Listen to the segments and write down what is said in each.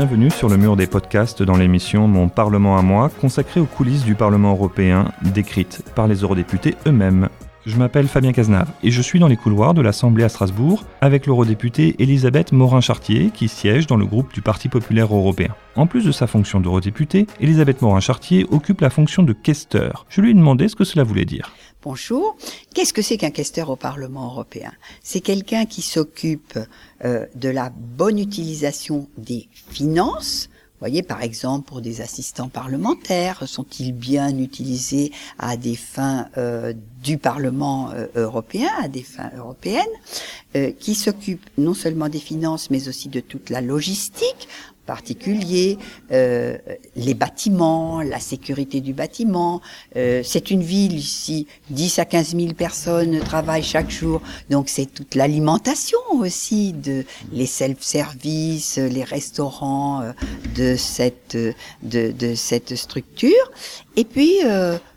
bienvenue sur le mur des podcasts dans l'émission Mon Parlement à moi, consacrée aux coulisses du Parlement européen, décrites par les eurodéputés eux-mêmes. Je m'appelle Fabien Cazenave et je suis dans les couloirs de l'Assemblée à Strasbourg avec l'eurodéputée Elisabeth Morin-Chartier qui siège dans le groupe du Parti populaire européen. En plus de sa fonction d'eurodéputée, Elisabeth Morin-Chartier occupe la fonction de questeur. Je lui ai demandé ce que cela voulait dire. Bonjour. Qu'est-ce que c'est qu'un questeur au Parlement européen? C'est quelqu'un qui s'occupe euh, de la bonne utilisation des finances voyez, par exemple, pour des assistants parlementaires, sont-ils bien utilisés à des fins euh, du Parlement euh, européen, à des fins européennes, euh, qui s'occupent non seulement des finances, mais aussi de toute la logistique, particulier, euh, les bâtiments, la sécurité du bâtiment. Euh, c'est une ville ici, 10 à 15 000 personnes travaillent chaque jour, donc c'est toute l'alimentation aussi, de les self-service, les restaurants euh, de cette de, de cette structure. Et puis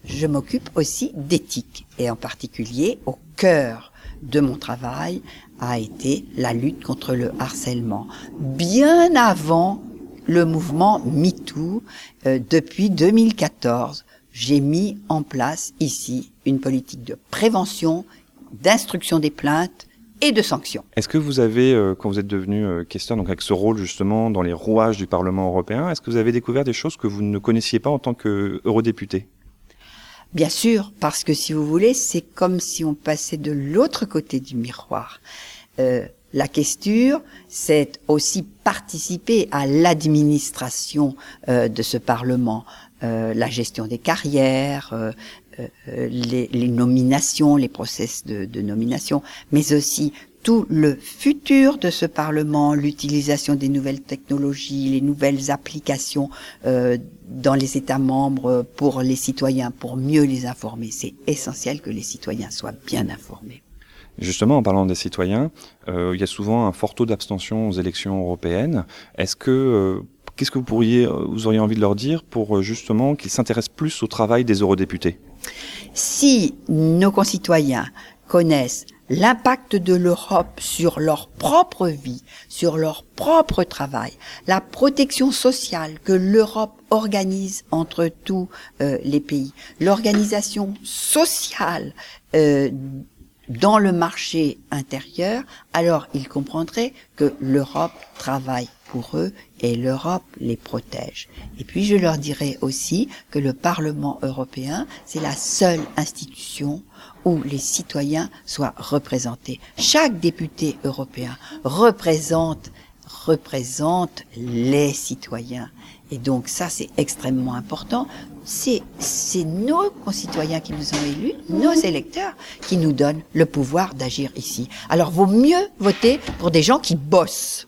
je m'occupe aussi d'éthique et en particulier au cœur de mon travail a été la lutte contre le harcèlement. Bien avant le mouvement MeToo, euh, depuis 2014, j'ai mis en place ici une politique de prévention, d'instruction des plaintes et de sanctions. Est-ce que vous avez, euh, quand vous êtes devenu euh, questeur, donc avec ce rôle justement dans les rouages du Parlement européen, est-ce que vous avez découvert des choses que vous ne connaissiez pas en tant qu'eurodéputé? Bien sûr, parce que si vous voulez, c'est comme si on passait de l'autre côté du miroir. Euh, la questure, c'est aussi participer à l'administration euh, de ce Parlement, euh, la gestion des carrières, les, nominations, les process de, de nomination, mais aussi tout le futur de ce Parlement, l'utilisation des nouvelles technologies, les nouvelles applications euh, dans les États membres pour les citoyens, pour mieux les informer. C'est essentiel que les citoyens soient bien informés. Justement, en parlant des citoyens, euh, il y a souvent un fort taux d'abstention aux élections européennes. Est-ce que euh, qu'est-ce que vous pourriez, vous auriez envie de leur dire pour justement qu'ils s'intéressent plus au travail des eurodéputés? Si nos concitoyens connaissent l'impact de l'Europe sur leur propre vie, sur leur propre travail, la protection sociale que l'Europe organise entre tous euh, les pays, l'organisation sociale euh, dans le marché intérieur, alors ils comprendraient que l'Europe travaille pour eux et l'Europe les protège. Et puis je leur dirais aussi que le Parlement européen, c'est la seule institution où les citoyens soient représentés. Chaque député européen représente représente les citoyens. Et donc ça, c'est extrêmement important. C'est, c'est nos concitoyens qui nous ont élus, nos électeurs, qui nous donnent le pouvoir d'agir ici. Alors vaut mieux voter pour des gens qui bossent.